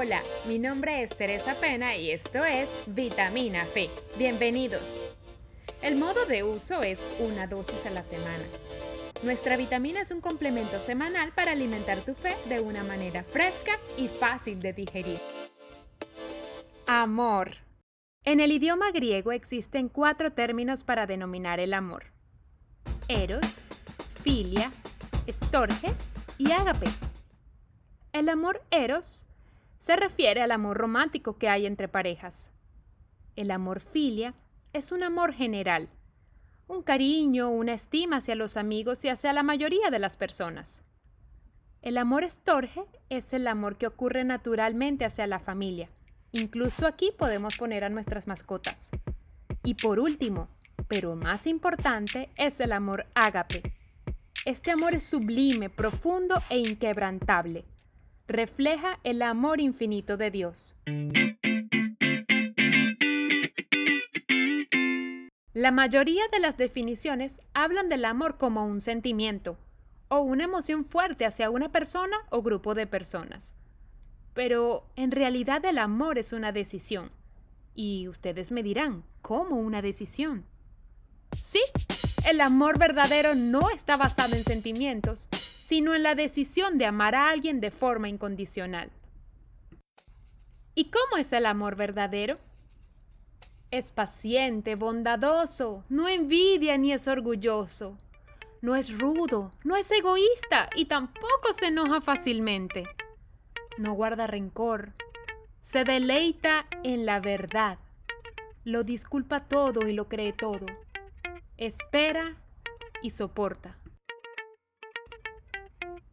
Hola, mi nombre es Teresa Pena y esto es Vitamina Fe. Bienvenidos. El modo de uso es una dosis a la semana. Nuestra vitamina es un complemento semanal para alimentar tu fe de una manera fresca y fácil de digerir. Amor. En el idioma griego existen cuatro términos para denominar el amor. Eros, filia, estorge y ágape. El amor eros se refiere al amor romántico que hay entre parejas. El amor filia es un amor general, un cariño, una estima hacia los amigos y hacia la mayoría de las personas. El amor estorge es el amor que ocurre naturalmente hacia la familia. Incluso aquí podemos poner a nuestras mascotas. Y por último, pero más importante, es el amor ágape. Este amor es sublime, profundo e inquebrantable refleja el amor infinito de Dios. La mayoría de las definiciones hablan del amor como un sentimiento o una emoción fuerte hacia una persona o grupo de personas. Pero en realidad el amor es una decisión. Y ustedes me dirán, ¿cómo una decisión? Sí, el amor verdadero no está basado en sentimientos, sino en la decisión de amar a alguien de forma incondicional. ¿Y cómo es el amor verdadero? Es paciente, bondadoso, no envidia ni es orgulloso. No es rudo, no es egoísta y tampoco se enoja fácilmente. No guarda rencor. Se deleita en la verdad. Lo disculpa todo y lo cree todo. Espera y soporta.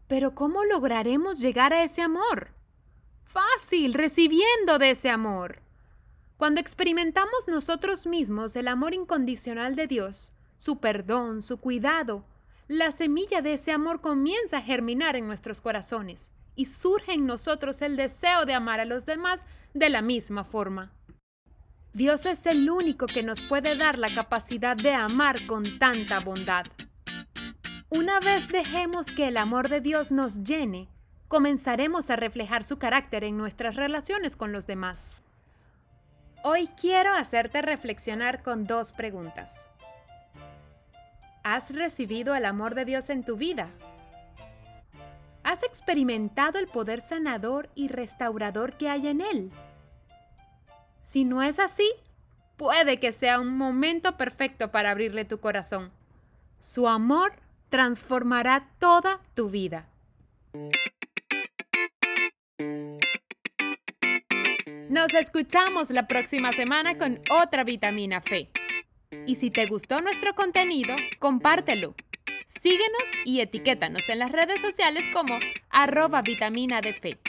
Pero ¿cómo lograremos llegar a ese amor? Fácil, recibiendo de ese amor. Cuando experimentamos nosotros mismos el amor incondicional de Dios, su perdón, su cuidado, la semilla de ese amor comienza a germinar en nuestros corazones y surge en nosotros el deseo de amar a los demás de la misma forma. Dios es el único que nos puede dar la capacidad de amar con tanta bondad. Una vez dejemos que el amor de Dios nos llene, comenzaremos a reflejar su carácter en nuestras relaciones con los demás. Hoy quiero hacerte reflexionar con dos preguntas. ¿Has recibido el amor de Dios en tu vida? ¿Has experimentado el poder sanador y restaurador que hay en Él? Si no es así, puede que sea un momento perfecto para abrirle tu corazón. Su amor transformará toda tu vida. Nos escuchamos la próxima semana con otra vitamina fe. Y si te gustó nuestro contenido, compártelo. Síguenos y etiquétanos en las redes sociales como arroba vitamina de fe.